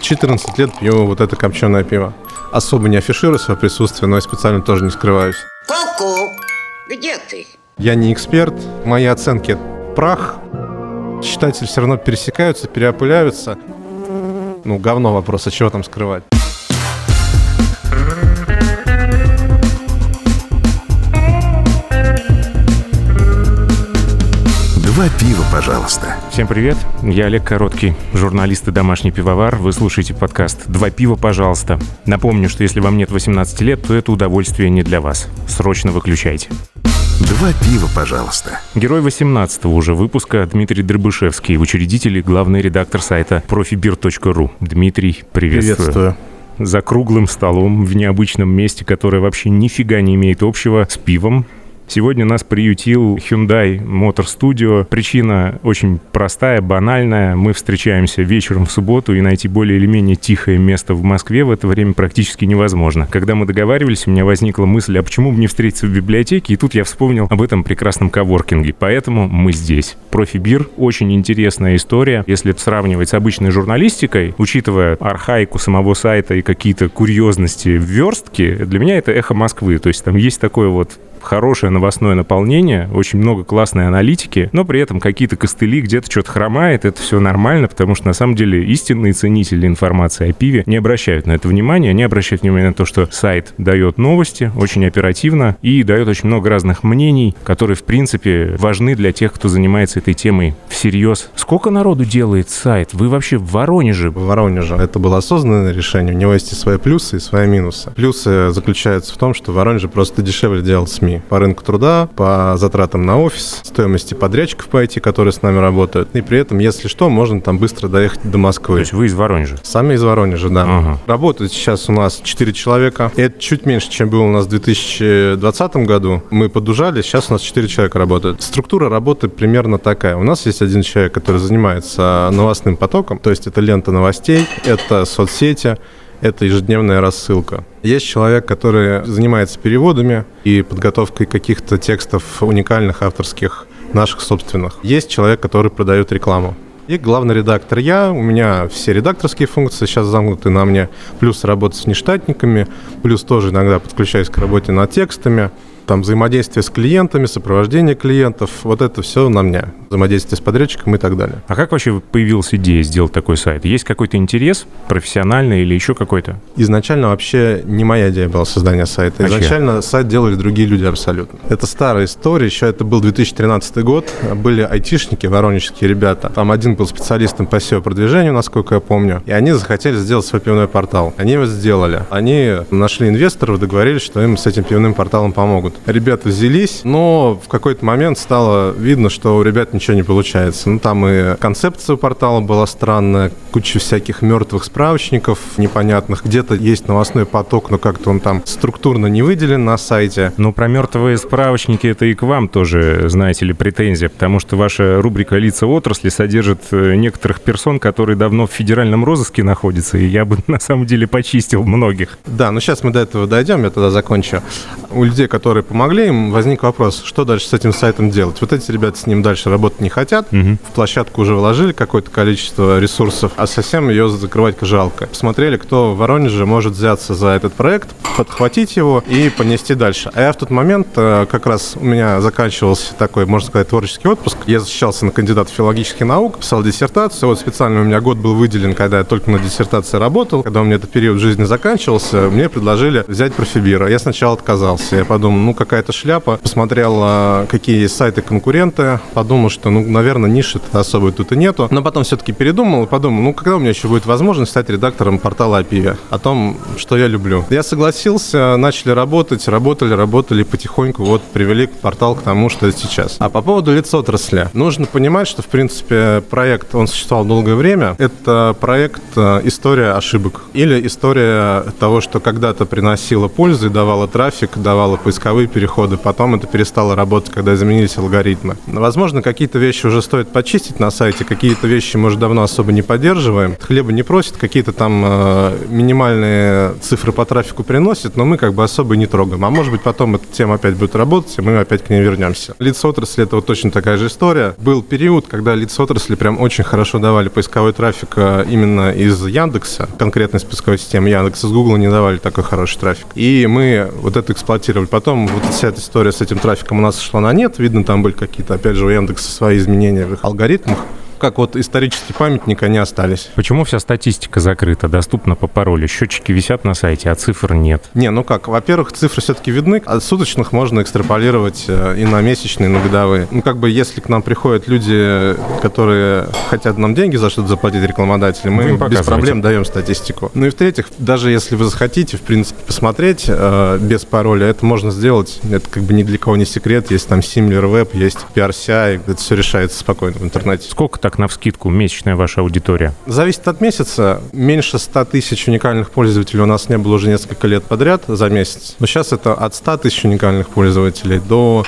14 лет пью вот это копченое пиво. Особо не афиширую свое присутствие, но я специально тоже не скрываюсь. Ку-ку, где ты? Я не эксперт, мои оценки – прах. Читатели все равно пересекаются, переопыляются. Ну, говно вопрос, а чего там скрывать? Два пива, пожалуйста. Всем привет, я Олег Короткий, журналист и домашний пивовар. Вы слушаете подкаст «Два пива, пожалуйста». Напомню, что если вам нет 18 лет, то это удовольствие не для вас. Срочно выключайте. Два пива, пожалуйста. Герой 18-го уже выпуска Дмитрий Дробышевский, учредитель и главный редактор сайта profibir.ru. Дмитрий, приветствую. Приветствую. За круглым столом в необычном месте, которое вообще нифига не имеет общего с пивом, Сегодня нас приютил Hyundai Motor Studio. Причина очень простая, банальная. Мы встречаемся вечером в субботу, и найти более или менее тихое место в Москве в это время практически невозможно. Когда мы договаривались, у меня возникла мысль, а почему бы не встретиться в библиотеке? И тут я вспомнил об этом прекрасном коворкинге. Поэтому мы здесь. Профибир — очень интересная история. Если сравнивать с обычной журналистикой, учитывая архаику самого сайта и какие-то курьезности в верстке, для меня это эхо Москвы. То есть там есть такое вот хорошее новостное наполнение, очень много классной аналитики, но при этом какие-то костыли, где-то что-то хромает, это все нормально, потому что на самом деле истинные ценители информации о пиве не обращают на это внимания, они обращают внимание на то, что сайт дает новости очень оперативно и дает очень много разных мнений, которые, в принципе, важны для тех, кто занимается этой темой всерьез. Сколько народу делает сайт? Вы вообще в Воронеже? В Воронеже. Это было осознанное решение. У него есть и свои плюсы, и свои минусы. Плюсы заключаются в том, что в Воронеже просто дешевле делать СМИ по рынку труда, по затратам на офис, стоимости подрядчиков по IT, которые с нами работают. И при этом, если что, можно там быстро доехать до Москвы. То есть вы из Воронежа? Сами из Воронежа, да. Ага. Работают сейчас у нас 4 человека. И это чуть меньше, чем было у нас в 2020 году. Мы подужали, сейчас у нас 4 человека работают. Структура работы примерно такая. У нас есть один человек, который занимается новостным потоком, то есть это лента новостей, это соцсети, это ежедневная рассылка. Есть человек, который занимается переводами и подготовкой каких-то текстов уникальных авторских, наших собственных. Есть человек, который продает рекламу. И главный редактор я, у меня все редакторские функции сейчас замкнуты на мне, плюс работа с нештатниками, плюс тоже иногда подключаюсь к работе над текстами там взаимодействие с клиентами, сопровождение клиентов, вот это все на мне. Взаимодействие с подрядчиком и так далее. А как вообще появилась идея сделать такой сайт? Есть какой-то интерес профессиональный или еще какой-то? Изначально вообще не моя идея была создание сайта. А? Изначально сайт делали другие люди абсолютно. Это старая история, еще это был 2013 год. Были айтишники, воронежские ребята. Там один был специалистом по SEO-продвижению, насколько я помню. И они захотели сделать свой пивной портал. Они его сделали. Они нашли инвесторов, договорились, что им с этим пивным порталом помогут. Ребята взялись, но в какой-то момент стало видно, что у ребят ничего не получается. Ну, там и концепция портала была странная, куча всяких мертвых справочников непонятных. Где-то есть новостной поток, но как-то он там структурно не выделен на сайте. Ну, про мертвые справочники это и к вам тоже, знаете ли, претензия, потому что ваша рубрика «Лица отрасли» содержит э, некоторых персон, которые давно в федеральном розыске находятся, и я бы на самом деле почистил многих. Да, ну сейчас мы до этого дойдем, я тогда закончу. У людей, которые помогли, им возник вопрос, что дальше с этим сайтом делать. Вот эти ребята с ним дальше работать не хотят, Мгм. в площадку уже вложили какое-то количество ресурсов, а совсем ее закрывать жалко. Посмотрели, кто в Воронеже может взяться за этот проект, подхватить его и понести дальше. А я в тот момент, э, как раз у меня заканчивался такой, можно сказать, творческий отпуск. Я защищался на кандидата филологических наук, писал диссертацию. Вот специально у меня год был выделен, когда я только на диссертации работал. Когда у меня этот период жизни заканчивался, мне предложили взять профибира. Я сначала отказался. Я подумал, ну какая-то шляпа. Посмотрел, какие есть сайты конкуренты. Подумал, что, ну, наверное, ниши особой тут и нету. Но потом все-таки передумал и подумал, ну, когда у меня еще будет возможность стать редактором портала о пиве, о том, что я люблю. Я согласился, начали работать, работали, работали потихоньку, вот привели портал к тому, что сейчас. А по поводу лиц отрасли. Нужно понимать, что, в принципе, проект, он существовал долгое время. Это проект э, «История ошибок» или история того, что когда-то приносила пользу и давала трафик, давала поисковые поисковые переходы. Потом это перестало работать, когда изменились алгоритмы. Возможно, какие-то вещи уже стоит почистить на сайте, какие-то вещи мы уже давно особо не поддерживаем. Хлеба не просит, какие-то там э, минимальные цифры по трафику приносит, но мы как бы особо не трогаем. А может быть, потом эта тема опять будет работать, и мы опять к ней вернемся. Лиц отрасли это вот точно такая же история. Был период, когда лиц отрасли прям очень хорошо давали поисковой трафик э, именно из Яндекса, конкретной поисковой системы Яндекса, с Гугла не давали такой хороший трафик. И мы вот это эксплуатировали. Потом вот вся эта история с этим трафиком у нас шла на нет. Видно, там были какие-то, опять же, у Яндекса свои изменения в их алгоритмах как вот исторический памятник они остались. Почему вся статистика закрыта, доступна по паролю? Счетчики висят на сайте, а цифр нет. Не, ну как, во-первых, цифры все-таки видны. От суточных можно экстраполировать э, и на месячные, и на годовые. Ну как бы, если к нам приходят люди, которые хотят нам деньги за что-то заплатить рекламодатели, мы без проблем даем статистику. Ну и в-третьих, даже если вы захотите, в принципе, посмотреть э, без пароля, это можно сделать. Это как бы ни для кого не секрет. Есть там SimilarWeb, есть PRCI, это все решается спокойно в интернете. Сколько так на вскидку месячная ваша аудитория? Зависит от месяца. Меньше 100 тысяч уникальных пользователей у нас не было уже несколько лет подряд за месяц. Но сейчас это от 100 тысяч уникальных пользователей до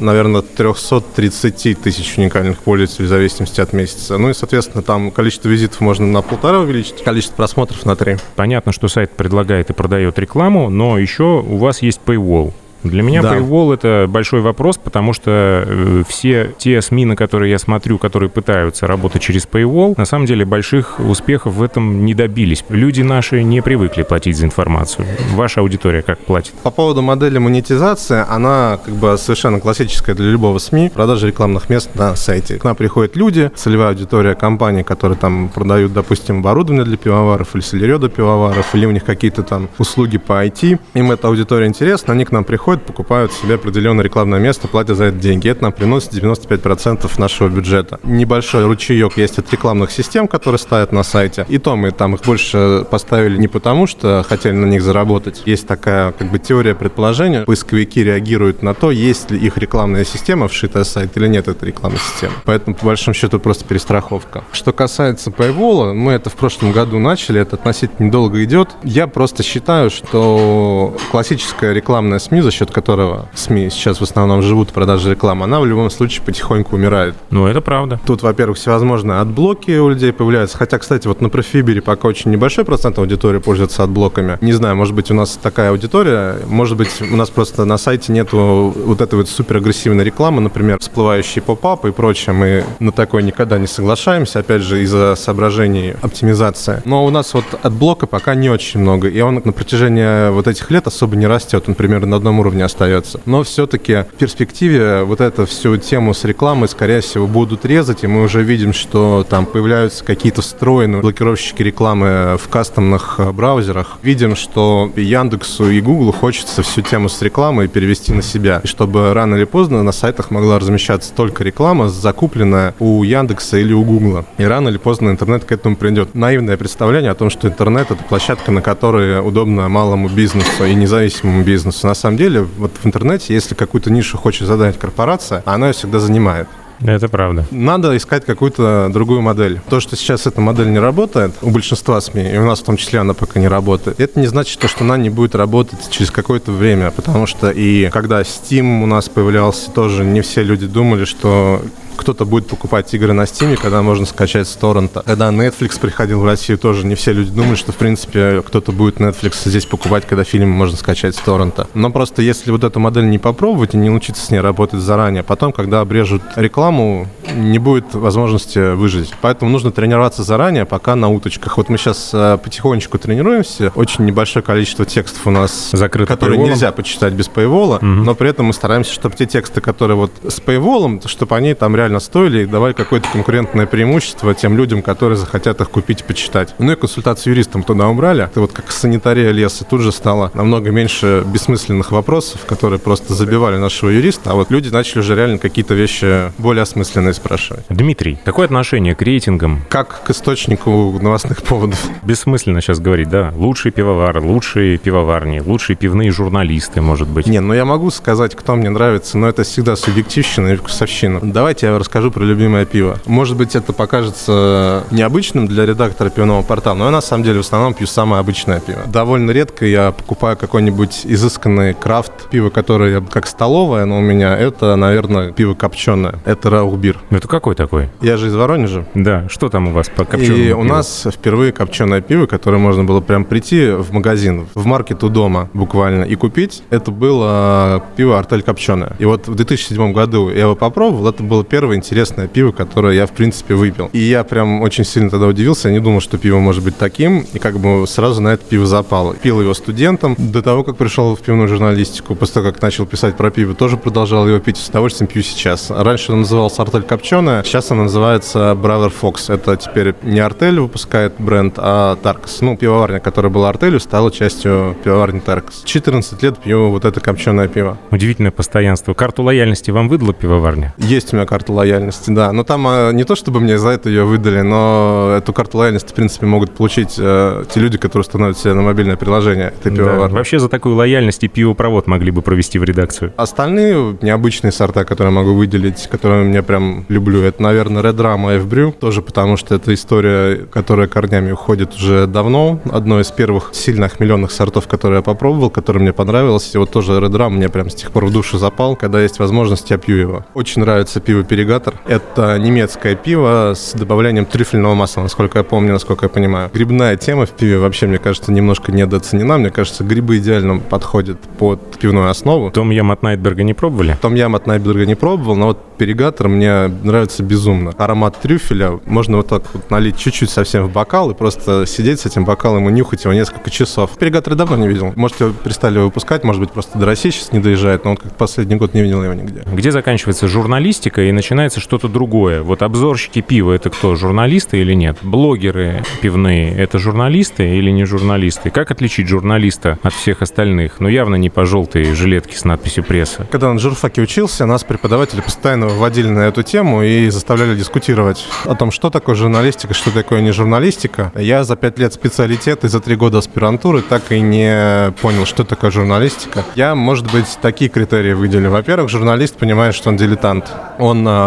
наверное, 330 тысяч уникальных пользователей в зависимости от месяца. Ну и, соответственно, там количество визитов можно на полтора увеличить, количество просмотров на три. Понятно, что сайт предлагает и продает рекламу, но еще у вас есть Paywall. Для меня да. Paywall — это большой вопрос, потому что э, все те СМИ, на которые я смотрю, которые пытаются работать через Paywall, на самом деле больших успехов в этом не добились. Люди наши не привыкли платить за информацию. Ваша аудитория как платит? По поводу модели монетизации, она как бы совершенно классическая для любого СМИ. Продажа рекламных мест на сайте. К нам приходят люди, целевая аудитория компаний, которые там продают, допустим, оборудование для пивоваров или для пивоваров, или у них какие-то там услуги по IT. Им эта аудитория интересна, они к нам приходят приходят, покупают себе определенное рекламное место, платят за это деньги. Это нам приносит 95% нашего бюджета. Небольшой ручеек есть от рекламных систем, которые ставят на сайте. И то мы там их больше поставили не потому, что хотели на них заработать. Есть такая как бы теория предположения. Поисковики реагируют на то, есть ли их рекламная система вшитая в сайт или нет этой рекламной системы. Поэтому, по большому счету, просто перестраховка. Что касается Paywall, мы это в прошлом году начали, это относительно недолго идет. Я просто считаю, что классическая рекламная СМИ за счет которого СМИ сейчас в основном живут продажи рекламы, она в любом случае потихоньку умирает. Ну, это правда. Тут, во-первых, всевозможные adblock и у людей появляются. Хотя, кстати, вот на Profibeer е пока очень небольшой процент аудитории пользуется adblock ами. Не знаю, может быть, у нас такая аудитория, может быть, у нас просто на сайте нету вот этой вот супер агрессивной рекламы, например, всплывающие pop-up ы и прочее. Мы на такое никогда не соглашаемся, опять же, из-за соображений оптимизации. Но у нас вот adblock а пока не очень много, и он на протяжении вот этих лет особо не растет. Он примерно на одном уровне уровне остается. Но все-таки в перспективе вот эту всю тему с рекламой, скорее всего, будут резать, и мы уже видим, что там появляются какие-то встроенные блокировщики рекламы в кастомных э, браузерах. Видим, что Яндексу и Гуглу хочется всю тему с рекламой перевести на себя, и чтобы рано или поздно на сайтах могла размещаться только реклама, закупленная у Яндекса или у Гугла. И рано или поздно интернет к этому придет. Наивное представление о том, что интернет — это площадка, на которой удобно малому бизнесу и независимому бизнесу. На самом деле вот в интернете, если какую-то нишу хочет задать корпорация, она ее всегда занимает. Это правда. Надо искать какую-то другую модель. То, что сейчас эта модель не работает, у большинства СМИ, и у нас в том числе она пока не работает, это не значит, что она не будет работать через какое-то время, потому что и когда Steam у нас появлялся, тоже не все люди думали, что кто-то будет покупать игры на Steam, когда можно скачать с торрента. Когда Netflix приходил в Россию, тоже не все люди думали, что, в принципе, кто-то будет Netflix здесь покупать, когда фильм можно скачать с торрента. Но просто если вот эту модель не попробовать и не научиться с ней работать заранее, потом, когда обрежут рекламу, не будет возможности выжить. Поэтому нужно тренироваться заранее, пока на уточках. Вот мы сейчас э, потихонечку тренируемся. Очень небольшое количество текстов у нас, Закрыто которые paywall. нельзя почитать без paywall, угу. но при этом мы стараемся, чтобы те тексты, которые вот с paywall, чтобы они там реально реально стоили и давали какое-то конкурентное преимущество тем людям, которые захотят их купить и почитать. Ну и консультацию юристам туда убрали. Это вот как санитария леса. Тут же стало намного меньше бессмысленных вопросов, которые просто забивали нашего юриста, а вот люди начали уже реально какие-то вещи более осмысленные спрашивать. Дмитрий, какое отношение к рейтингам? Как к источнику новостных поводов. Бессмысленно сейчас говорить, да. Лучший пивовар, лучшие пивоварни, лучшие пивные журналисты, может быть. Не, ну я могу сказать, кто мне нравится, но это всегда субъективщина и вкусовщина. Давайте я расскажу про любимое пиво. Может быть, это покажется необычным для редактора пивного портала, но я на самом деле в основном пью самое обычное пиво. Довольно редко я покупаю какой-нибудь изысканный крафт, пиво, которое как столовое, но у меня это, наверное, пиво копченое. Это Раухбир. Это какой такой? Я же из Воронежа. Да, что там у вас по копченому И пиву? у нас впервые копченое пиво, которое можно было прям прийти в магазин, в маркет у дома буквально, и купить. Это было пиво «Артель копченое». И вот в 2007 году я его попробовал. Это было первое интересное пиво, которое я, в принципе, выпил. И я прям очень сильно тогда удивился. Я не думал, что пиво может быть таким. И как бы сразу на это пиво запал. Пил его студентом. До того, как пришел в пивную журналистику, после того, как начал писать про пиво, тоже продолжал его пить. С удовольствием пью сейчас. Раньше он назывался «Артель копченое». Сейчас он называется «Бравер Фокс». Это теперь не «Артель» выпускает бренд, а «Таркс». Ну, пивоварня, которая была «Артелью», стала частью пивоварни «Таркс». 14 лет пью вот это копченое пиво. Удивительное постоянство. Карту лояльности вам выдала пивоварня? Есть у меня карта лояльности, да. Но там э, не то, чтобы мне за это ее выдали, но эту карту лояльности, в принципе, могут получить э, те люди, которые установят себе на мобильное приложение этой Да. пивоварни. Вообще за такую лояльность и пивопровод могли бы провести в редакцию. Остальные необычные сорта, которые я могу выделить, которые мне прям люблю, это, наверное, Red Rum и F-Brew, тоже потому что это история, которая корнями уходит уже давно. Одно из первых сильно охмеленных сортов, которые я попробовал, который мне понравился. И вот тоже Red Rum мне прям с тех пор в душу запал. Когда есть возможность, я пью его. Очень нравится пиво Перегатор. Это немецкое пиво с добавлением трюфельного масла, насколько я помню, насколько я понимаю. Грибная тема в пиве вообще, мне кажется, немножко недооценена. Мне кажется, грибы идеально подходят под пивную основу. Том Ям от Найтберга не пробовали? Том Ям от Найберга не пробовал, но вот перегатор мне нравится безумно. Аромат трюфеля можно вот так вот налить чуть-чуть совсем в бокал и просто сидеть с этим бокалом и нюхать его несколько часов. Перегатор я давно не видел. Может, его перестали выпускать, может быть, просто до России сейчас не доезжает, но он как последний год не видел его нигде. Где заканчивается журналистика и начинается что-то другое? Вот обзорщики пива — это кто, журналисты или нет? Блогеры пивные — это журналисты или не журналисты? Как отличить журналиста от всех остальных? Ну, явно не по желтой жилетке с надписью «пресса». Когда на журфаке учился, нас преподаватели постоянно вводили на эту тему и заставляли дискутировать о том, что такое журналистика, что такое не журналистика. Я за пять лет специалитета и за три года аспирантуры так и не понял, что такое журналистика. Я, может быть, такие критерии выделю. Во-первых, журналист понимает, что он дилетант. Он а,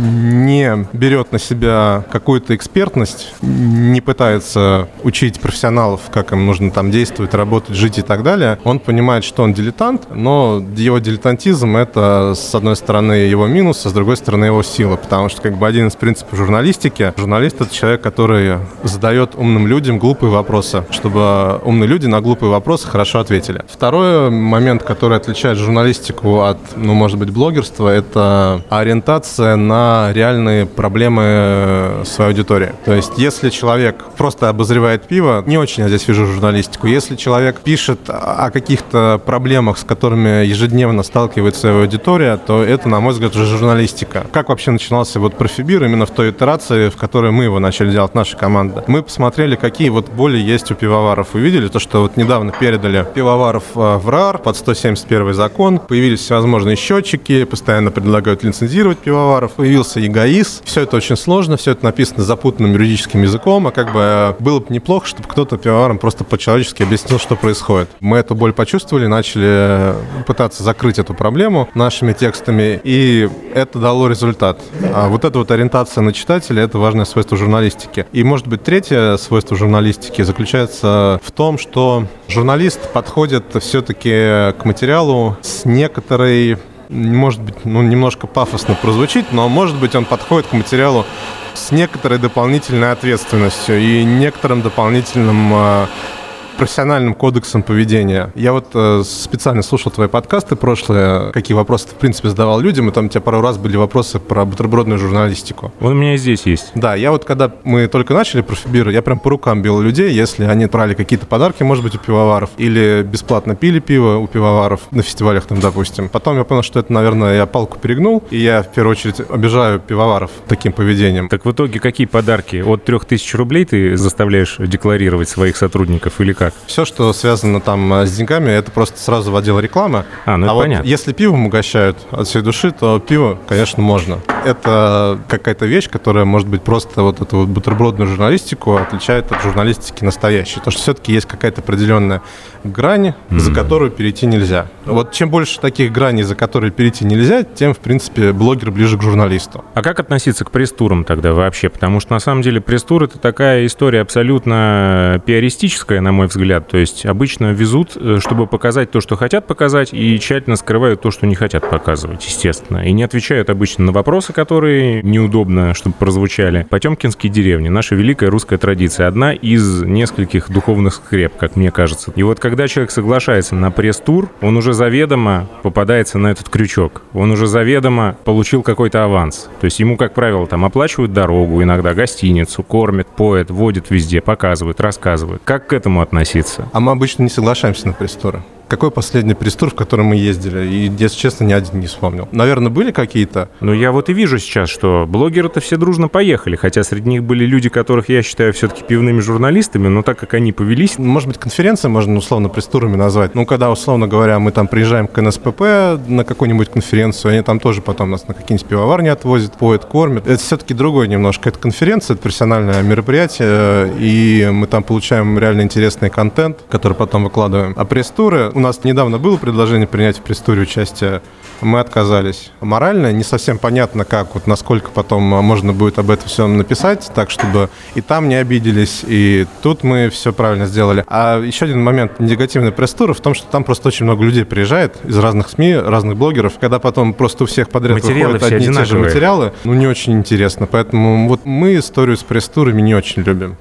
не берет на себя какую-то экспертность, не пытается учить профессионалов, как им нужно там действовать, работать, жить и так далее. Он понимает, что он дилетант, но его дилетантизм — это, с одной стороны, его минус, а с другой стороны, его сила. Потому что, как бы, один из принципов журналистики — журналист — это человек, который задает умным людям глупые вопросы, чтобы умные люди на глупые вопросы хорошо ответили. Второй момент, который отличает журналистику от, ну, может быть, блогерства, это ориентация на реальные проблемы своей аудитории. То есть, если человек просто обозревает пиво, не очень я здесь вижу журналистику. Если человек пишет о каких-то проблемах, с которыми ежедневно сталкивается его аудитория, то это, на мой взгляд, уже журналистика. Как вообще начинался вот профибир именно в той итерации, в которой мы его начали делать, наша команда? Мы посмотрели, какие вот боли есть у пивоваров. Увидели то, что вот недавно передали пивоваров э, в РАР под 171 закон. Появились всевозможные счетчики, постоянно предлагают лицензировать пивоваров. Появился эгоиз. Все это очень сложно, все это написано запутанным юридическим языком, а как бы э, было бы неплохо, чтобы кто-то пивоварам просто по-человечески объяснил, что происходит. Мы эту боль почувствовали, начали э, пытаться закрыть эту проблему нашими текстами, и это дало результат. А вот эта вот ориентация на читателя – это важное свойство журналистики. И, может быть, третье свойство журналистики заключается в том, что журналист подходит все-таки к материалу с некоторой может быть, ну, немножко пафосно прозвучит, но, может быть, он подходит к материалу с некоторой дополнительной ответственностью и некоторым дополнительным э, профессиональным кодексом поведения. Я вот э, специально слушал твои подкасты прошлые, какие вопросы ты, в принципе, задавал людям, и там у тебя пару раз были вопросы про бутербродную журналистику. Вот у меня и здесь есть. Да, я вот когда мы только начали профибир, я прям по рукам бил людей, если они брали какие-то подарки, может быть, у пивоваров, или бесплатно пили пиво у пивоваров на фестивалях там, допустим. Потом я понял, что это, наверное, я палку перегнул, и я в первую очередь обижаю пивоваров таким поведением. Так в итоге какие подарки? От 3000 рублей ты заставляешь декларировать своих сотрудников или как? Как? Все, что связано там э, с деньгами, это просто сразу в отдел рекламы. А, ну а это вот понятно. если пивом угощают от всей души, то пиво, конечно, можно. Это какая-то вещь, которая, может быть, просто вот эту вот бутербродную журналистику отличает от журналистики настоящей. Потому что все-таки есть какая-то определенная грань, за которую перейти нельзя. Вот чем больше таких граней, за которые перейти нельзя, тем, в принципе, блогер ближе к журналисту. А как относиться к пресс-турам тогда вообще? Потому что на самом деле пресс-тур это такая история абсолютно пиаристическая, на мой взгляд. То есть обычно везут, э, чтобы показать то, что хотят показать, и тщательно скрывают то, что не хотят показывать, естественно. И не отвечают обычно на вопросы, которые неудобно, чтобы прозвучали. Потемкинские деревни, наша великая русская традиция, одна из нескольких духовных скреп, как мне кажется. И вот когда человек соглашается на пресс-тур, он уже заведомо попадается на этот крючок. Он уже заведомо получил какой-то аванс. То есть ему, как правило, там оплачивают дорогу, иногда гостиницу, кормят, поят, водят везде, показывают, рассказывают. Как к этому относиться? А мы обычно не соглашаемся на пресс-туры. Какой последний пресс-тур, в который мы ездили? И, если честно, ни один не вспомнил. Наверное, были какие-то? Ну, я вот и вижу сейчас, что блогеры-то все дружно поехали, хотя среди них были люди, которых я считаю все-таки пивными журналистами, но так как они повелись... Может быть, конференции можно условно пресс-турами назвать. Ну, когда, условно говоря, мы там приезжаем к НСПП на какую-нибудь конференцию, они там тоже потом нас на какие-нибудь пивоварни отвозят, поят, кормят. Это все-таки другое немножко. Это конференция, это профессиональное мероприятие, и мы там получаем реально интересный контент, который потом выкладываем. А пресс-туры... У нас недавно было предложение принять в пресс-туре участие мы отказались. Морально не совсем понятно, как, вот насколько потом можно будет об этом всем написать, так, чтобы и там не обиделись, и тут мы все правильно сделали. А еще один момент негативной пресс-тура в том, что там просто очень много людей приезжает из разных СМИ, разных блогеров, когда потом просто у всех подряд Материалы выходят одни и те же одинаковые. материалы, ну не очень интересно. Поэтому вот мы историю с пресс-турами не очень любим.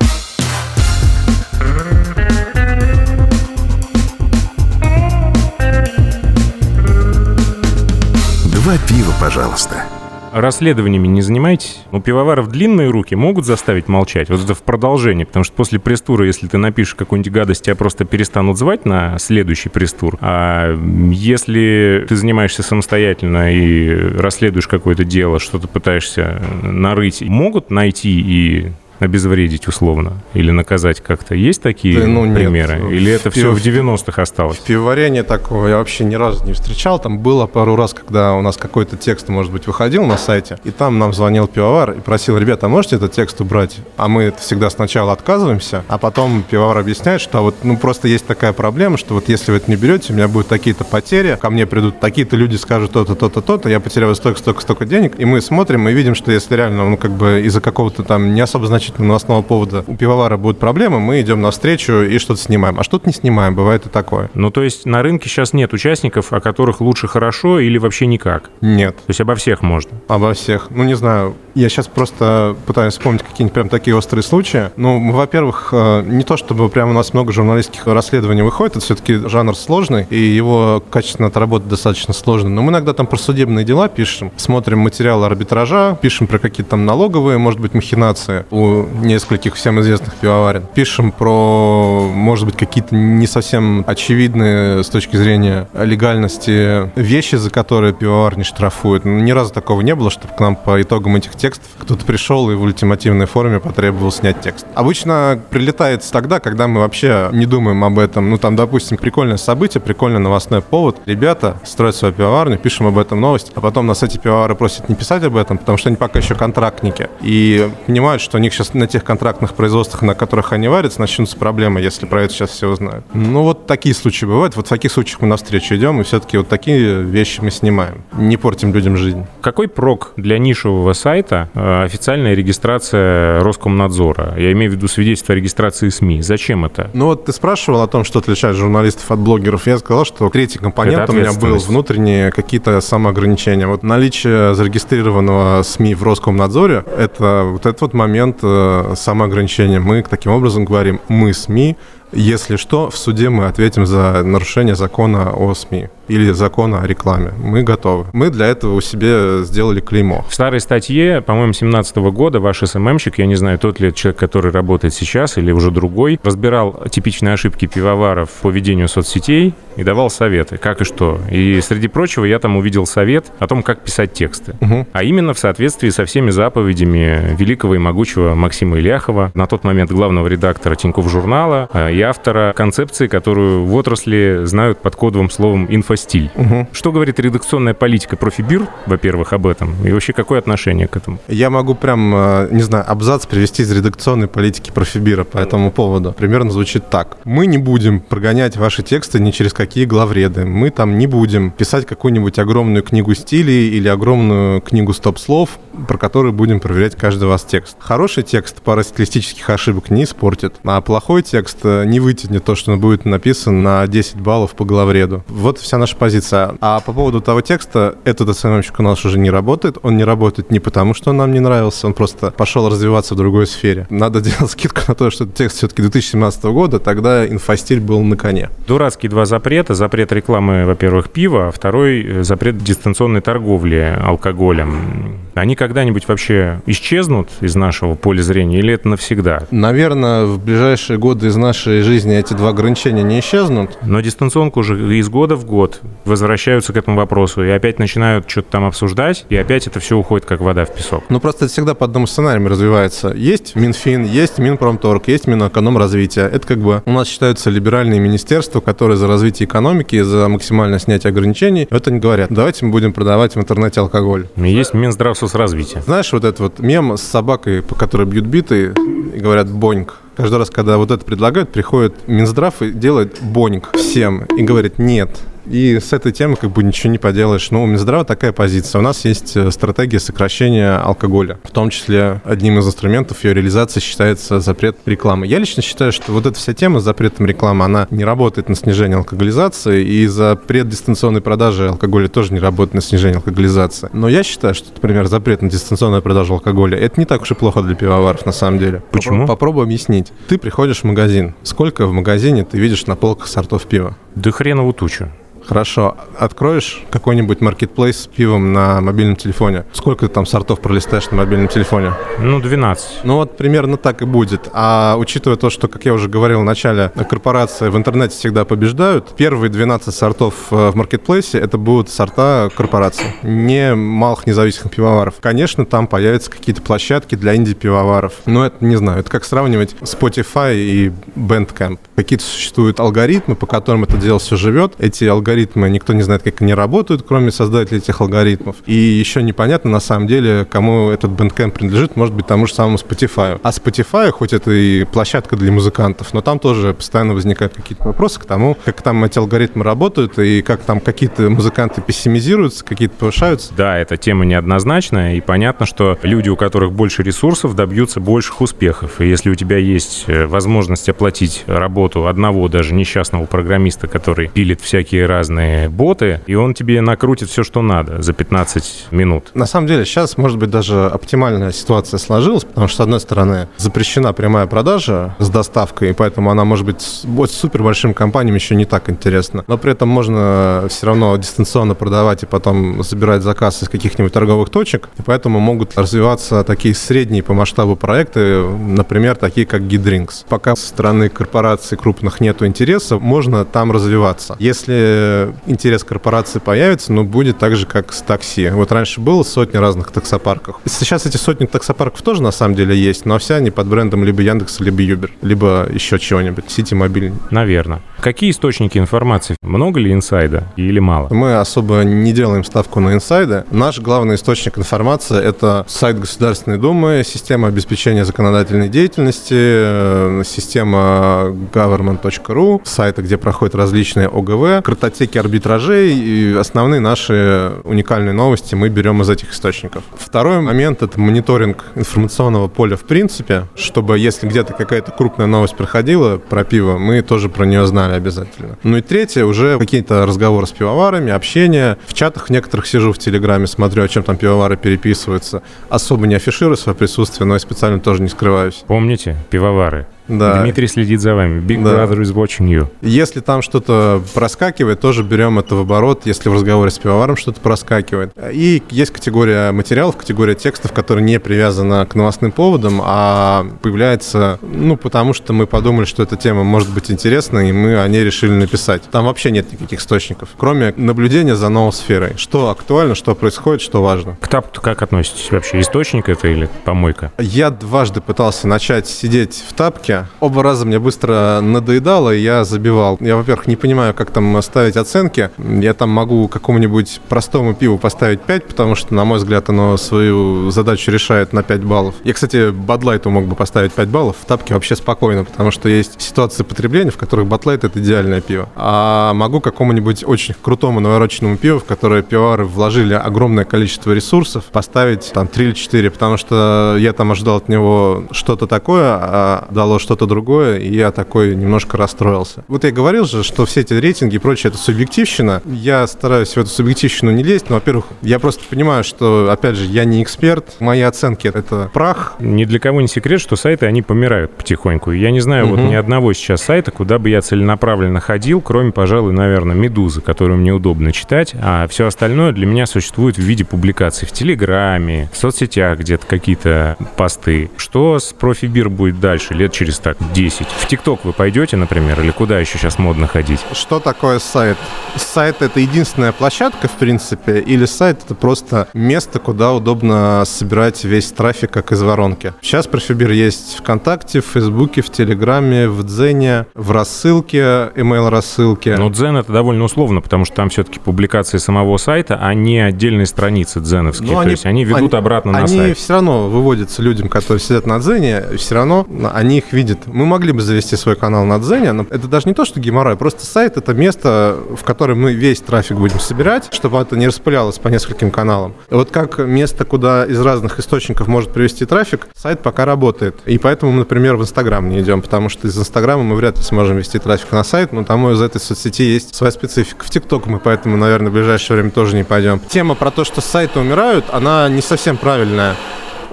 Два пива, пожалуйста. Расследованиями не занимаетесь? У пивоваров длинные руки могут заставить молчать? Вот это в продолжении, потому что после пресс-тура, если ты напишешь какую-нибудь гадость, тебя просто перестанут звать на следующий пресс-тур. А если ты занимаешься самостоятельно и расследуешь какое-то дело, что-то пытаешься нарыть, могут найти и обезвредить условно или наказать как-то? Есть такие Да, ну, нет. примеры? Или это В все в 90-х осталось? Пивоварение такого я вообще ни разу не встречал. Там было пару раз, когда у нас какой-то текст, может быть, выходил на сайте, и там нам звонил пивовар и просил, ребята, а можете этот текст убрать? А мы всегда сначала отказываемся, а потом пивовар объясняет, что вот, ну, просто есть такая проблема, что вот если вы это не берете, у меня будут такие-то потери, ко мне придут такие-то люди, скажут то-то, то-то, то-то, я потеряю столько, столько, столько денег, и мы смотрим и видим, что если реально, ну, как бы из-за какого-то там не особо значительного новостного повода у пивовара будут проблемы, мы идем навстречу и что-то снимаем. А что-то не снимаем, бывает и такое. Ну, то есть на рынке сейчас нет участников, о которых лучше хорошо или вообще никак? Нет. То есть обо всех можно? Обо всех. Ну, не знаю. Я сейчас просто пытаюсь вспомнить какие-нибудь прям такие острые случаи. Ну, во-первых, э, не то чтобы прям у нас много журналистских расследований выходит, это все-таки жанр сложный, и его качественно отработать достаточно сложно. Но мы иногда там про судебные дела пишем, смотрим материалы арбитража, пишем про какие-то там налоговые, может быть, махинации у нескольких всем известных пивоварен. Пишем про, может быть, какие-то не совсем очевидные с точки зрения легальности вещи, за которые пивовар не штрафует. Ну, Ни разу такого не было, чтобы к нам по итогам этих текстов кто-то пришел и в ультимативной форме потребовал снять текст. Обычно прилетает тогда, когда мы вообще не думаем об этом. Ну, там, допустим, прикольное событие, прикольный новостной повод. Ребята строят свою пивоварню, пишем об этом новость, а потом нас эти пивовары просят не писать об этом, потому что они пока еще контрактники. И понимают, что у них сейчас на тех контрактных производствах, на которых они варятся, начнутся проблемы, если про это сейчас все узнают. Ну, вот такие случаи бывают. Вот в таких случаях мы навстречу идем, и все-таки вот такие вещи мы снимаем. Не портим людям жизнь. Какой прок для нишевого сайта э, официальная регистрация Роскомнадзора? Я имею в виду свидетельство о регистрации СМИ. Зачем это? Ну вот ты спрашивал о том, что отличает журналистов от блогеров. Я сказал, что третий компонент у меня был внутренние какие-то самоограничения. Вот наличие зарегистрированного СМИ в Роскомнадзоре, это вот этот вот момент э, самоограничения. Мы таким образом говорим, мы СМИ, если что, в суде мы ответим за нарушение закона о СМИ или закона о рекламе. Мы готовы. Мы для этого у себе сделали клеймо. В старой статье, по-моему, 17 года ваш СММщик, я не знаю, тот ли это человек, который работает сейчас или уже другой, разбирал типичные ошибки пивоваров по ведению соцсетей и давал советы, как и что. И, среди прочего, я там увидел совет о том, как писать тексты. Мгм. А именно в соответствии со всеми заповедями великого и могучего Максима Ильяхова, на тот момент главного редактора Тинькофф журнала. А, И автора концепции, которую в отрасли знают под кодовым словом «инфостиль». Угу. Что говорит редакционная политика профибюр, во-первых, об этом, и вообще какое отношение к этому? Я могу прям, э, не знаю, абзац привести из редакционной политики профибира по этому поводу. Примерно звучит так. Мы не будем прогонять ваши тексты ни через какие главреды. Мы там не будем писать какую-нибудь огромную книгу стилей или огромную книгу стоп-слов, про которые будем проверять каждый вас текст. Хороший текст пара стилистических ошибок не испортит, а плохой текст э, не вытянет то, что будет написан на 10 баллов по главреду. Вот вся наша позиция. А по поводу того текста, этот оценочек у нас уже не работает. Он не работает не потому, что он нам не нравился, он просто пошел развиваться в другой сфере. Надо делать скидку на то, что текст все-таки 2017 года, тогда инфостиль был на коне. Дурацкие два запрета. Запрет рекламы, во-первых, пива, а второй э, запрет дистанционной торговли алкоголем. Они когда-нибудь вообще исчезнут из нашего поля зрения или это навсегда? Наверное, в ближайшие годы из нашей жизни эти два ограничения не исчезнут. Но дистанционку уже из года в год возвращаются к этому вопросу и опять начинают что-то там обсуждать, и опять это все уходит как вода в песок. Ну, просто это всегда по одному сценарию развивается. Есть Минфин, есть Минпромторг, есть Минэкономразвитие. Это как бы у нас считаются либеральные министерства, которые за развитие экономики, за максимальное снятие ограничений. Это не говорят. Давайте мы будем продавать в интернете алкоголь. Есть Минздрав развития. Знаешь, вот этот вот мем с собакой, по которой бьют биты, и говорят «боньк». Каждый раз, когда вот это предлагают, приходит Минздрав и делает боньк всем и говорит «нет». И с этой темой как бы ничего не поделаешь. Но у Минздрава такая позиция. У нас есть э, стратегия сокращения алкоголя. В том числе одним из инструментов ее реализации считается запрет рекламы. Я лично считаю, что вот эта вся тема с запретом рекламы, она не работает на снижение алкоголизации, и запрет дистанционной продажи алкоголя тоже не работает на снижение алкоголизации. Но я считаю, что, например, запрет на дистанционную продажу алкоголя, это не так уж и плохо для пивоваров на самом деле. Почему? Попробуй объяснить. Ты приходишь в магазин. Сколько в магазине ты видишь на полках сортов пива? Да хренову тучу. Хорошо. Откроешь какой-нибудь маркетплейс с пивом на мобильном телефоне. Сколько ты там сортов пролистаешь на мобильном телефоне? Ну, 12. Ну вот примерно так и будет. А учитывая то, что, как я уже говорил в начале, корпорации в интернете всегда побеждают, первые 12 сортов э, в маркетплейсе это будут сорта корпораций, не малых независимых пивоваров. Конечно, там появятся какие-то площадки для инди-пивоваров. Но это, не знаю, это как сравнивать Spotify и Bandcamp. Какие-то существуют алгоритмы, по которым это дело все живет. Эти алгоритмы алгоритмы, никто не знает, как они работают, кроме создателей этих алгоритмов. И еще непонятно, на самом деле, кому этот Bandcamp принадлежит, может быть, тому же самому Spotify. А Spotify, хоть это и площадка для музыкантов, но там тоже постоянно возникают какие-то вопросы к тому, как там эти алгоритмы работают, и как там какие-то музыканты пессимизируются, какие-то повышаются. Да, эта тема неоднозначная, и понятно, что люди, у которых больше ресурсов, добьются больших успехов. И если у тебя есть э, возможность оплатить работу одного даже несчастного программиста, который пилит всякие разные разные боты, и он тебе накрутит все, что надо за 15 минут. На самом деле сейчас, может быть, даже оптимальная ситуация сложилась, потому что, с одной стороны, запрещена прямая продажа с доставкой, и поэтому она, может быть, с супер большим компаниям еще не так интересна. Но при этом можно все равно дистанционно продавать и потом забирать заказ из каких-нибудь торговых точек, и поэтому могут развиваться такие средние по масштабу проекты, например, такие как Gidrinks. Пока со стороны корпораций крупных нету интереса, можно там развиваться. Если интерес корпорации появится, но будет так же, как с такси. Вот раньше было сотни разных таксопарков. Сейчас эти сотни таксопарков тоже на самом деле есть, но все они под брендом либо Яндекса, либо Юбер, либо еще чего-нибудь, Сити Мобиль. Наверное. Какие источники информации? Много ли инсайда или мало? Мы особо не делаем ставку на инсайды. Наш главный источник информации – это сайт Государственной Думы, система обеспечения законодательной деятельности, э, система government.ru, сайты, где проходят различные ОГВ, картотеки арбитражей и основные наши уникальные новости мы берем из этих источников. Второй момент – это мониторинг информационного поля в принципе, чтобы если где-то какая-то крупная новость проходила про пиво, мы тоже про нее знали канале обязательно. Ну и третье, уже какие-то разговоры с пивоварами, общение. В чатах некоторых сижу в Телеграме, смотрю, о чем там пивовары переписываются. Особо не афиширую свое присутствие, но я специально тоже не скрываюсь. Помните, пивовары, да. Дмитрий следит за вами. Big да. Brother is watching you. Если там что-то проскакивает, тоже берем это в оборот, если в разговоре с пивоваром что-то проскакивает. И есть категория материалов, категория текстов, которая не привязана к новостным поводам, а появляется, ну, потому что мы подумали, что эта тема может быть интересна, и мы о ней решили написать. Там вообще нет никаких источников, кроме наблюдения за новосферой. Что актуально, что происходит, что важно. К тапу как относитесь вообще? Источник это или помойка? Я дважды пытался начать сидеть в тапке, Оба раза мне быстро надоедало, и я забивал. Я, во-первых, не понимаю, как там ставить оценки. Я там могу какому-нибудь простому пиву поставить 5, потому что, на мой взгляд, оно свою задачу решает на 5 баллов. Я, кстати, Бадлайту мог бы поставить 5 баллов, в тапке вообще спокойно, потому что есть ситуации потребления, в которых Бадлайт — это идеальное пиво. А могу какому-нибудь очень крутому навороченному пиву, в которое пивовары вложили огромное количество ресурсов, поставить там 3 или 4, потому что я там ожидал от него что-то такое, а дало что-то другое, и я такой немножко расстроился. Вот я говорил же, что все эти рейтинги и прочее — это субъективщина. Я стараюсь в эту субъективщину не лезть, но, во-первых, я просто понимаю, что, опять же, я не эксперт, мои оценки — это прах. Ни для кого не секрет, что сайты, они помирают потихоньку. Я не знаю угу. вот ни одного сейчас сайта, куда бы я целенаправленно ходил, кроме, пожалуй, наверное, «Медузы», которую мне удобно читать, а все остальное для меня существует в виде публикаций в Телеграме, в соцсетях где-то какие-то посты. Что с профибир будет дальше, лет через так 10? В ТикТок вы пойдете, например, или куда еще сейчас модно ходить? Что такое сайт? Сайт — это единственная площадка, в принципе, или сайт — это просто место, куда удобно собирать весь трафик, как из воронки. Сейчас профибир есть ВКонтакте, в Фейсбуке, в Телеграме, в Дзене, в рассылке, email-рассылке. Но Дзен — это довольно условно, потому что там все-таки публикации самого сайта, а не отдельные страницы дзеновские. Но То они, есть они ведут они, обратно на они сайт. Они все равно выводятся людям, которые сидят на Дзене, все равно они их видят. Мы могли бы завести свой канал на Дзене, но это даже не то, что геморрой, просто сайт — это место, в котором мы весь трафик будем собирать, чтобы это не распылялось по нескольким каналам. Вот как место, куда из разных источников может привести трафик, сайт пока работает. И поэтому мы, например, в Инстаграм не идем, потому что из Инстаграма мы вряд ли сможем вести трафик на сайт, но там из этой соцсети есть своя специфика. В ТикТок мы поэтому, наверное, в ближайшее время тоже не пойдем. Тема про то, что сайты умирают, она не совсем правильная.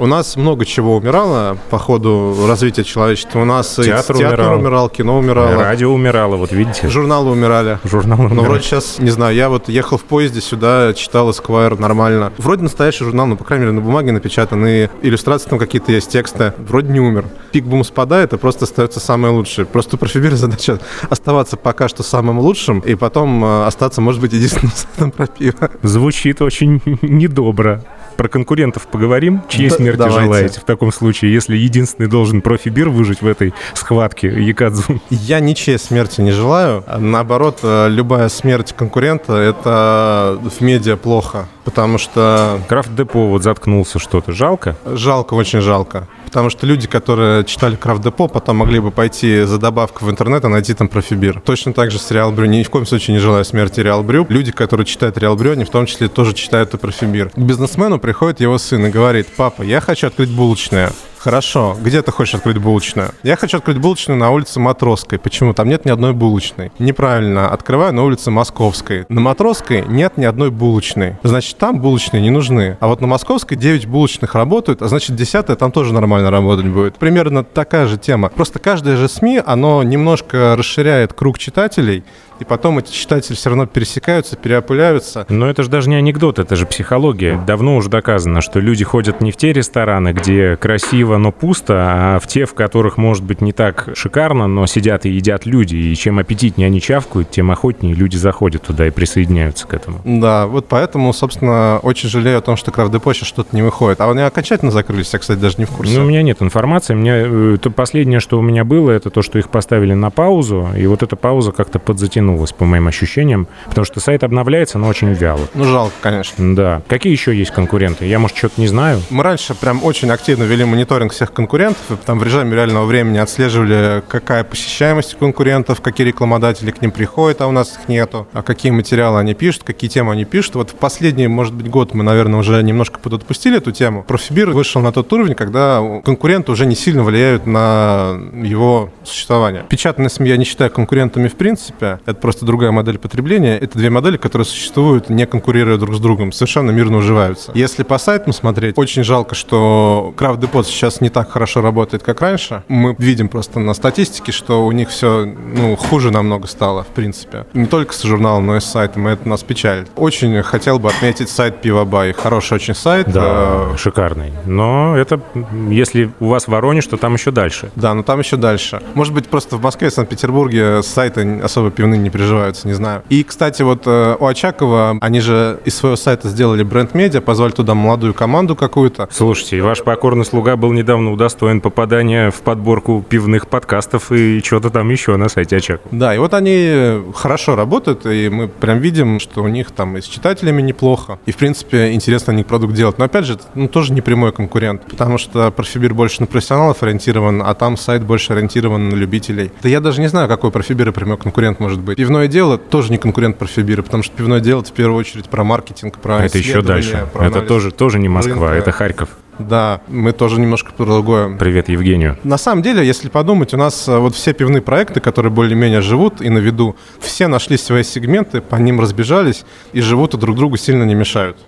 У нас много чего умирало по ходу развития человечества. У нас театр, театр умирал. умирал, кино умирало. Радио умирало, вот видите. Журналы умирали. Журналы умирали. Но вроде сейчас, не знаю, я вот ехал в поезде сюда, читал Esquire нормально. Вроде настоящий журнал, но, по крайней мере, на бумаге напечатаны, иллюстрации там какие-то есть, тексты. Вроде не умер. Пик-бум спадает, и просто остается самое лучшее. Просто у Профибира задача оставаться пока что самым лучшим, и потом э, остаться, может быть, единственным сайтом про пиво. Звучит очень недобро про конкурентов поговорим? Чьей да, смерти давайте. желаете в таком случае, если единственный должен профибир выжить в этой схватке Якадзу? Я ничьей смерти не желаю. Наоборот, э, любая смерть конкурента — это в медиа плохо, потому что... Крафт-депо вот заткнулся что-то. Жалко? Жалко, очень жалко потому что люди, которые читали Крафт Депо, потом могли бы пойти за добавкой в интернет и найти там профибир. Точно так же с Реал Брю. Ни в коем случае не желаю смерти Реал Брю. Люди, которые читают Реал Брю, они в том числе тоже читают и профибир. К бизнесмену приходит его сын и говорит, папа, я хочу открыть булочное. Хорошо. Где ты хочешь открыть булочную? Я хочу открыть булочную на улице Матросской. Почему? Там нет ни одной булочной. Неправильно. Открываю на улице Московской. На Матросской нет ни одной булочной. Значит, там булочные не нужны. А вот на Московской 9 булочных работают, а значит, 10 там тоже нормально работать будет. Примерно такая же тема. Просто каждое же СМИ, оно немножко расширяет круг читателей, и потом эти читатели все равно пересекаются, переопыляются. Но это же даже не анекдот, это же психология. Давно уже доказано, что люди ходят не в те рестораны, где красиво, но пусто, а в те, в которых, может быть, не так шикарно, но сидят и едят люди. И чем аппетитнее они чавкают, тем охотнее люди заходят туда и присоединяются к этому. Да, вот поэтому, собственно, очень жалею о том, что Крафт-депо сейчас что-то не выходит. А они окончательно закрылись, я, кстати, даже не в курсе. Ну, у меня нет информации. Мне, э, то последнее, что у меня было, это то, что их поставили на паузу, и вот эта пауза как-то подзатянулась по моим ощущениям, потому что сайт обновляется, но очень вяло. Ну, жалко, конечно. Да. Какие еще есть конкуренты? Я, может, что-то не знаю. Мы раньше прям очень активно вели мониторинг всех конкурентов, и там в режиме реального времени отслеживали, какая посещаемость конкурентов, какие рекламодатели к ним приходят, а у нас их нету, а какие материалы они пишут, какие темы они пишут. Вот в последний, может быть, год мы, наверное, уже немножко подотпустили эту тему. Профибир вышел на тот уровень, когда конкуренты уже не сильно влияют на его существование. Печатные СМИ я не считаю конкурентами в принципе. Это просто другая модель потребления. Это две модели, которые существуют, не конкурируя друг с другом, совершенно мирно уживаются. Если по сайтам смотреть, очень жалко, что Craft Depot сейчас не так хорошо работает, как раньше. Мы видим просто на статистике, что у них все ну, хуже намного стало, в принципе. Не только с журналом, но и с сайтом, и это нас печалит. Очень хотел бы отметить сайт Пивобай. Хороший очень сайт. Да, э, шикарный. Но это, если у вас Воронеж, то там еще дальше. Да, но там еще дальше. Может быть, просто в Москве и Санкт-Петербурге сайты особо пивные не приживаются, не знаю. И, кстати, вот э, у Очакова, они же из своего сайта сделали бренд-медиа, позвали туда молодую команду какую-то. Слушайте, ваш покорный слуга был не недавно удостоен попадания в подборку пивных подкастов и что-то там еще на сайте Очаков. Да, и вот они хорошо работают, и мы прям видим, что у них там и с читателями неплохо, и, в принципе, интересно они продукт делать. Но, опять же, ну, тоже не прямой конкурент, потому что профибир больше на профессионалов ориентирован, а там сайт больше ориентирован на любителей. Да я даже не знаю, какой профибир и прямой конкурент может быть. Пивное дело тоже не конкурент профибира, потому что пивное дело в первую очередь про маркетинг, про А это еще дальше. Это тоже, тоже не Москва, рынка. это Харьков. Да, мы тоже немножко про другое. Привет Евгению. На самом деле, если подумать, у нас э, вот все пивные проекты, которые более-менее живут и на виду, все нашли свои сегменты, по ним разбежались и живут и друг другу сильно не мешают.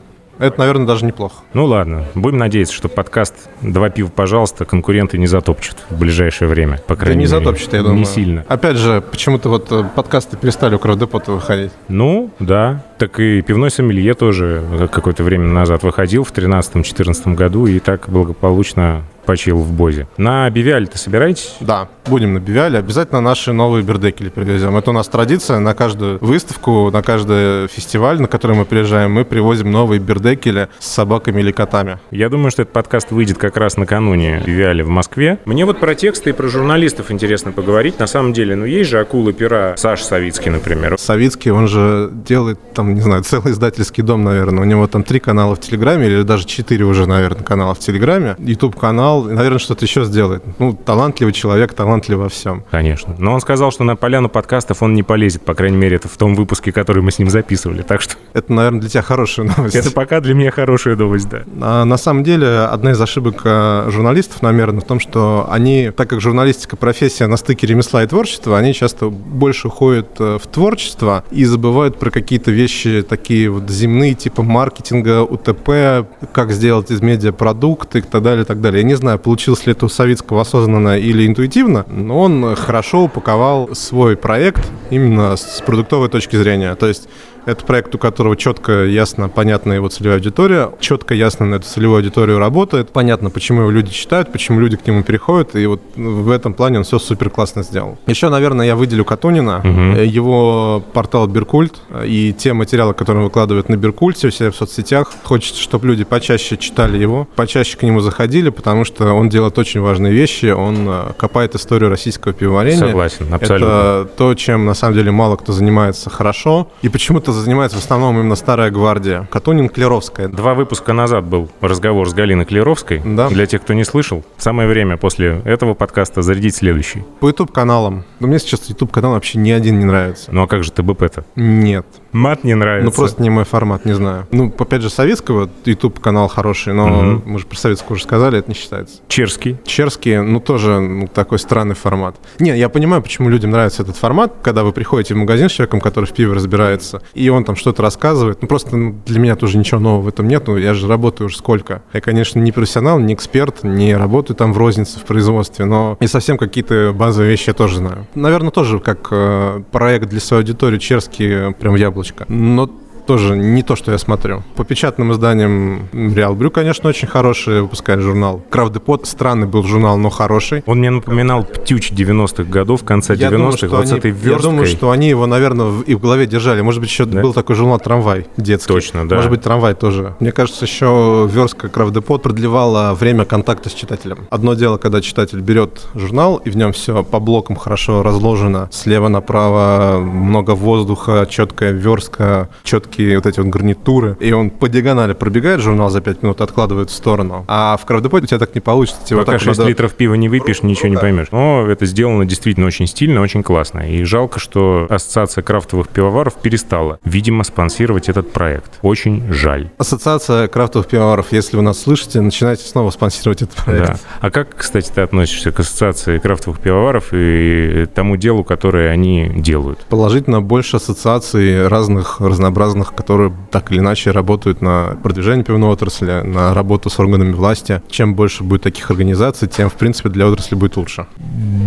Это, наверное, даже неплохо. Ну ладно, будем надеяться, что подкаст «Два пива, пожалуйста» конкуренты не затопчут в ближайшее время, по Да крайней не мере. затопчет, я думаю. Не сильно. Опять же, почему-то вот э, подкасты перестали у Кровдепота выходить. Ну, да. Так и пивной сомелье тоже какое-то время назад выходил в 13-14 году и так благополучно почил в Бозе. На Бивиаль ты собираетесь? Да, будем на Бивиале. Обязательно наши новые бердекели привезем. Это у нас традиция. На каждую выставку, на каждый фестиваль, на который мы приезжаем, мы привозим новые бердекели с собаками или котами. Я думаю, что этот подкаст выйдет как раз накануне Бивиали в Москве. Мне вот про тексты и про журналистов интересно поговорить. На самом деле, ну есть же акулы пера Саш Савицкий, например. Савицкий, он же делает там, не знаю, целый издательский дом, наверное. У него там три канала в Телеграме, или даже четыре уже, наверное, канала в Телеграме. И, наверное, что-то еще сделает. Ну, талантливый человек, талантливый во всем. Конечно. Но он сказал, что на поляну подкастов он не полезет, по крайней мере, это в том выпуске, который мы с ним записывали. Так что Это, наверное, для тебя хорошая новость. это пока для меня хорошая новость, да. А на самом деле, одна из ошибок э, журналистов, наверное, в том, что они, так как журналистика профессия на стыке ремесла и творчества, они часто больше уходят э, в творчество и забывают про какие-то вещи такие вот земные, типа маркетинга, УТП, как сделать из медиа продукт и так далее, и так далее. Я не знаю, получилось ли это у Савицкого осознанно или интуитивно, но он хорошо упаковал свой проект именно с продуктовой точки зрения. То есть это проект, у которого четко, ясно, понятна его целевая аудитория, четко, ясно на эту целевую аудиторию работает, понятно, почему его люди читают, почему люди к нему переходят, и вот в этом плане он все супер классно сделал. Еще, наверное, я выделю Катунина, Э, его портал Биркульт и те материалы, которые он выкладывает на Биркульте у себя в соцсетях. Хочется, чтобы люди почаще читали его, почаще к нему заходили, потому что он делает очень важные вещи, он э, копает историю российского пивоварения. Согласен, абсолютно. Это то, чем на самом деле мало кто занимается хорошо. И почему-то занимается в основном именно старая гвардия. Катунин Клеровская. Два выпуска назад был разговор с Галиной Клеровской. Да. Для тех, кто не слышал, самое время после этого подкаста зарядить следующий. По YouTube-каналам. Но мне сейчас YouTube-канал вообще ни один не нравится. Ну а как же ТБП-то? Нет. Мат не нравится. Ну, просто не мой формат, не знаю. Ну, опять же, советского YouTube-канал хороший, но Мгм. мы же про советского уже сказали, это не считается. Черский. Черский, ну, тоже ну, такой странный формат. Не, я понимаю, почему людям нравится этот формат, когда вы приходите в магазин с человеком, который в пиве разбирается, и он там что-то рассказывает. Ну, просто ну, для меня тоже ничего нового в этом нет. Ну, я же работаю уже сколько. Я, конечно, не профессионал, не эксперт, не работаю там в рознице, в производстве, но и совсем какие-то базовые вещи я тоже знаю. Наверное, тоже как э, проект для своей аудитории Черский прям в яблочко. Но тоже не то, что я смотрю. По печатным изданиям Реал Брю, конечно, очень хороший, выпускает журнал. Крафт Депот странный был журнал, но хороший. Он мне напоминал Птюч 90-х годов, конца 90-х, вот с они, этой я версткой. думаю, что они его, наверное, в- и в голове держали. Может быть, еще Да? был такой журнал «Трамвай» детский. Точно, да. Может быть, «Трамвай» тоже. Мне кажется, еще верстка Крафт Депот продлевала время контакта с читателем. Одно дело, когда читатель берет журнал, и в нем все по блокам хорошо разложено. Слева направо много воздуха, четкая верстка, четкие вот эти вот гарнитуры. И он по диагонали пробегает журнал за 5 минут, откладывает в сторону. А в Крафт у тебя так не получится. Тебе вот Пока так 6 надо- литров пива не выпьешь, ничего не поймешь. Но это сделано действительно очень стильно, очень классно. И жалко, что Ассоциация крафтовых пивоваров перестала, видимо, спонсировать этот проект. Очень жаль. Ассоциация крафтовых пивоваров, если вы нас слышите, начинайте снова спонсировать этот проект. Да. А как, кстати, ты относишься к Ассоциации крафтовых пивоваров и тому делу, которое они делают? Положительно больше ассоциаций разных, разнообразных, которые так или иначе работают на продвижение пивной отрасли, на работу с органами власти. Чем больше будет таких организаций, тем, в принципе, для отрасли будет лучше.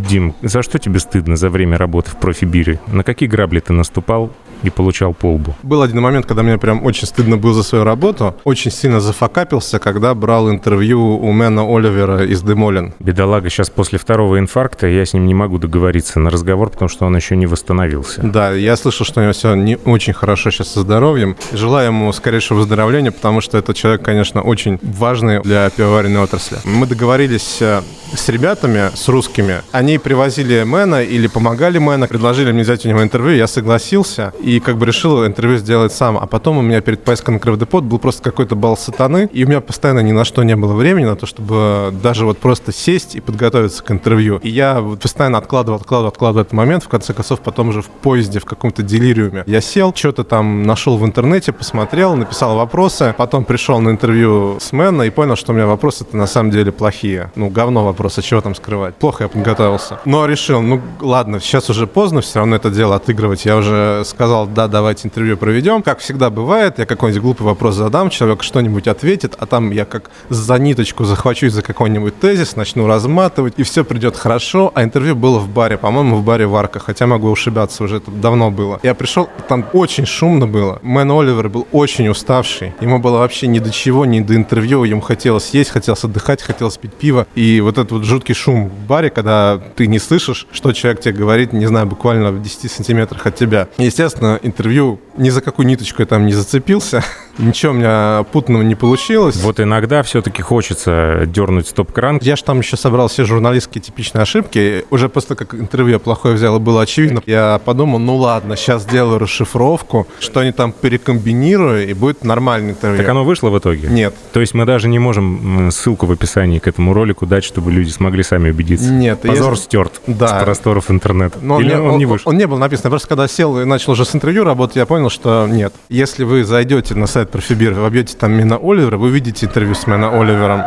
Дим, за что тебе стыдно за время работы в профибире? На какие грабли ты наступал и получал полбу. Был один момент, когда мне прям очень стыдно было за свою работу. Очень сильно зафакапился, когда брал интервью у Мэна Оливера из Демолин. Бедолага сейчас после второго инфаркта, я с ним не могу договориться на разговор, потому что он еще не восстановился. Да, я слышал, что у него все не очень хорошо сейчас со здоровьем. Желаю ему скорейшего выздоровления, потому что этот человек, конечно, очень важный для пивоваренной отрасли. Мы договорились э, с ребятами, с русскими. Они привозили Мэна или помогали Мэна, предложили мне взять у него интервью, я согласился и как бы решил интервью сделать сам. А потом у меня перед поездкой на Кровдепот был просто какой-то бал сатаны, и у меня постоянно ни на что не было времени на то, чтобы даже вот просто сесть и подготовиться к интервью. И я вот постоянно откладывал, откладывал, откладывал этот момент. В конце концов, потом уже в поезде, в каком-то делириуме я сел, что-то там нашел в интернете, посмотрел, написал вопросы, потом пришел на интервью с Мэна и понял, что у меня вопросы-то на самом деле плохие. Ну, говно вопросы, чего там скрывать. Плохо я подготовился. Но решил, ну, ладно, сейчас уже поздно все равно это дело отыгрывать. Я уже сказал, да, давайте интервью проведем. Как всегда бывает, я какой-нибудь глупый вопрос задам, человек что-нибудь ответит, а там я как за ниточку захвачусь за какой-нибудь тезис, начну разматывать, и все придет хорошо. А интервью было в баре, по-моему, в баре Варка, хотя могу ошибаться, уже это давно было. Я пришел, там очень шумно было. Мэн Оливер был очень уставший. Ему было вообще ни до чего, ни до интервью. Ему хотелось есть, хотелось отдыхать, хотелось пить пиво. И вот этот вот жуткий шум в баре, когда ты не слышишь, что человек тебе говорит, не знаю, буквально в 10 сантиметрах от тебя. Естественно, интервью ни за какую ниточку я там не зацепился. Ничего у меня путного не получилось. Вот иногда все-таки хочется дернуть стоп-кран. Я же там еще собрал все журналистские типичные ошибки. Уже после того, как интервью плохое взял, и было очевидно, я подумал, ну ладно, сейчас сделаю расшифровку, что они там перекомбинирую, и будет нормальный интервью. Так оно вышло в итоге? Нет. То есть мы даже не можем ссылку в описании к этому ролику дать, чтобы люди смогли сами убедиться? Нет. Позор если... стерт да. с просторов интернета. Но Или он, он, не вышел? Он не был написан. Я просто когда сел и начал уже с интервью работать, я понял, что нет. Если вы зайдете на сайт Профибир, вобьете там Мина Оливера, вы увидите интервью с Мина Оливером.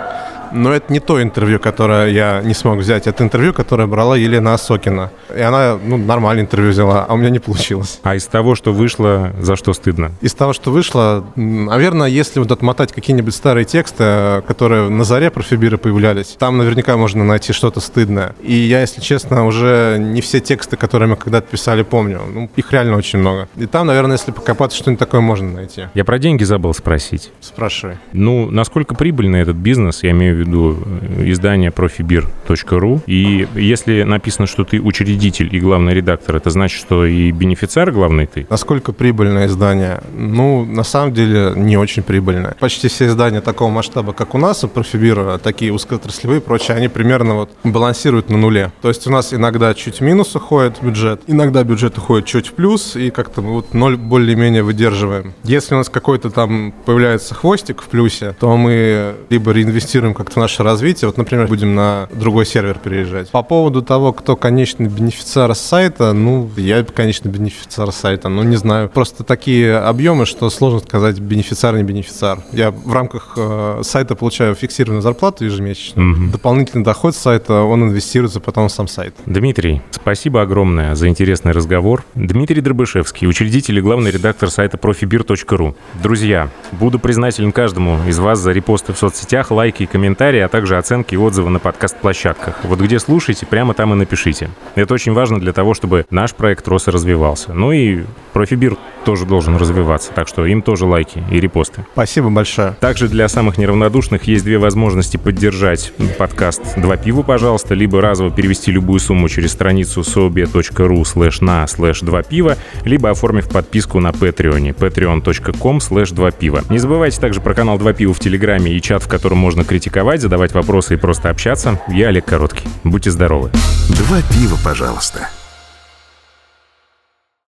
Но это не то интервью, которое я не смог взять. Это интервью, которое брала Елена Осокина. И она, ну, нормальное интервью взяла, а у меня не получилось. А из того, что вышло, за что стыдно? Из того, что вышло, наверное, если вот отмотать какие-нибудь старые тексты, которые на заре про Фибиры появлялись, там наверняка можно найти что-то стыдное. И я, если честно, уже не все тексты, которые мы когда-то писали, помню. Ну, их реально очень много. И там, наверное, если покопаться, что-нибудь такое можно найти. Я про деньги забыл спросить. Спрашивай. Ну, насколько прибыльный этот бизнес, я имею в виду э, издание profibir.ru. И если написано, что ты учредитель и главный редактор, это значит, что и бенефициар главный ты? Насколько прибыльное издание? Ну, на самом деле, не очень прибыльное. Почти все издания такого масштаба, как у нас, у Профибира, такие узкоотраслевые и прочие, они примерно вот балансируют на нуле. То есть у нас иногда чуть минус уходит бюджет, иногда бюджет уходит чуть в плюс, и как-то мы вот ноль более-менее выдерживаем. Если у нас какой-то там появляется хвостик в плюсе, то мы либо реинвестируем как-то наше развитие. Вот, например, будем на другой сервер переезжать. По поводу того, кто конечный бенефициар сайта, ну, я конечный бенефициар сайта, ну, не знаю. Просто такие объемы, что сложно сказать, бенефициар, не бенефициар. Я в рамках э, сайта получаю фиксированную зарплату ежемесячно. Угу. Дополнительный доход сайта, он инвестируется потом в сам сайт. Дмитрий, спасибо огромное за интересный разговор. Дмитрий Дробышевский, учредитель и главный редактор сайта profibir.ru. Друзья, буду признателен каждому из вас за репосты в соцсетях, лайки и комментарии, а также оценки и отзывы на подкаст-площадках. Вот где слушаете, прямо там и напишите. Это очень важно для того, чтобы наш проект рос и развивался. Ну и Profibeer тоже должен развиваться, так что им тоже лайки и репосты. Спасибо большое. Также для самых неравнодушных есть две возможности поддержать подкаст «Два пива», пожалуйста, либо разово перевести любую сумму через страницу yasobe.ru слэш на слэш два пива, либо оформив подписку на Patreon, patreon.com слэш два пива. Не забывайте также про канал «Два пива» в Телеграме и чат, в котором можно критиковать, задавать вопросы и просто общаться. Я Олег Короткий. Будьте здоровы. Два пива, пожалуйста.